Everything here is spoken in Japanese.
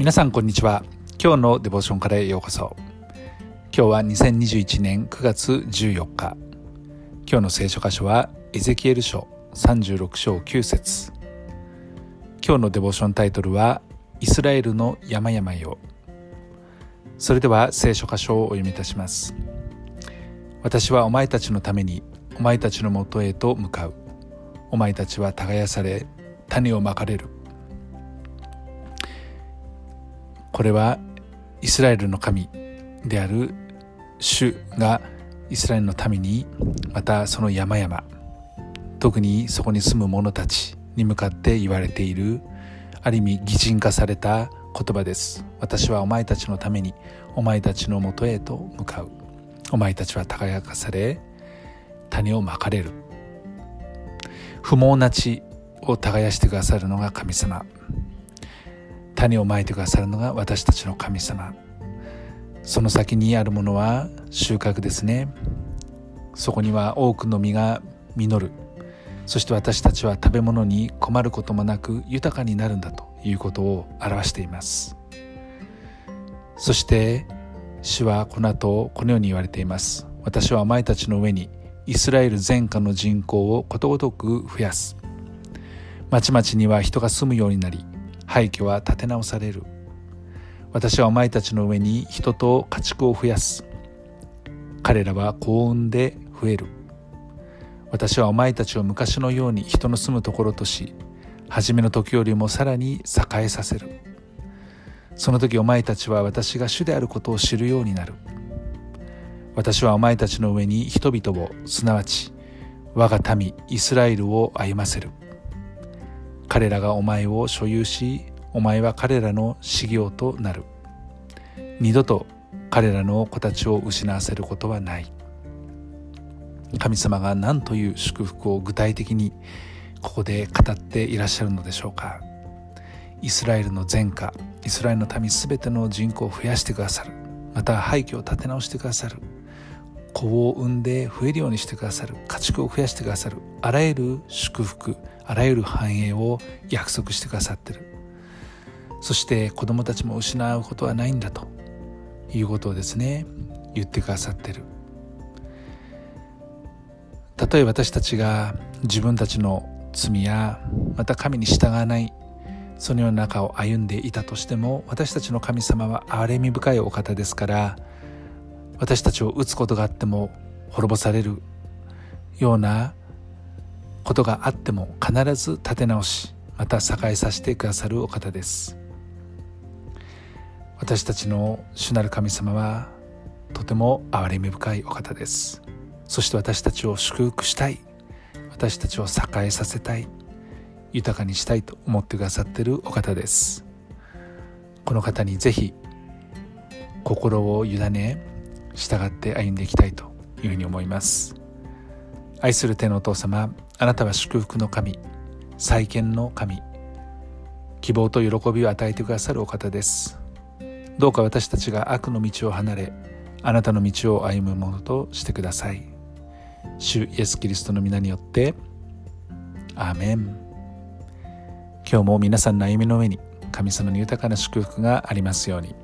皆さんこんにちは。今日のデボーションからへようこそ。今日は2021年9月14日。今日の聖書箇所はエゼキエル書36章9節。今日のデボーションタイトルはイスラエルの山々よ。それでは聖書箇所をお読みいたします。私はお前たちのためにお前たちのもとへと向かう。お前たちは耕され種をまかれる。これはイスラエルの神である主がイスラエルの民にまたその山々特にそこに住む者たちに向かって言われているある意味擬人化された言葉です。私はお前たちのためにお前たちのもとへと向かう。お前たちは輝かされ種をまかれる。不毛な地を耕してくださるのが神様。種をまいてくださるのが私たちの神様。その先にあるものは収穫ですね。そこには多くの実が実る。そして私たちは食べ物に困ることもなく豊かになるんだということを表しています。そして主はこの後このように言われています。私はお前たちの上にイスラエル全下の人口をことごとく増やす。町々には人が住むようになり廃墟は建て直される。私はお前たちの上に人と家畜を増やす。彼らは幸運で増える。私はお前たちを昔のように人の住むところとし初めの時よりもさらに栄えさせる。その時お前たちは私が主であることを知るようになる。私はお前たちの上に人々をすなわち我が民イスラエルを歩ませる。彼らがお前を所有しお前は彼らの修行となる。二度と彼らの子たちを失わせることはない。神様が何という祝福を具体的にここで語っていらっしゃるのでしょうか。イスラエルの前科イスラエルの民すべての人口を増やしてくださる。また廃墟を建て直してくださる。子を産んで増えるようにしてくださる家畜を増やしてくださるあらゆる祝福あらゆる繁栄を約束してくださってる。そして子供たちも失うことはないんだということをですね言ってくださってる。たとえ私たちが自分たちの罪やまた神に従わないそのような中を歩んでいたとしても私たちの神様は憐れみ深いお方ですから私たちを打つことがあっても滅ぼされるようなことがあっても必ず立て直しまた栄えさせてくださるお方です。私たちの主なる神様はとても憐れみ深いお方です。そして私たちを祝福したい。私たちを栄えさせたい。豊かにしたいと思ってくださってるお方です。この方にぜひ心を委ね従って歩んでいきたいというふうに思います。愛する天のお父様あなたは祝福の神再建の神希望と喜びを与えてくださるお方です。どうか私たちが悪の道を離れあなたの道を歩むものとしてください。主イエス・キリストの皆によってアーメン。今日も皆さんの歩みの上に神様の豊かな祝福がありますように。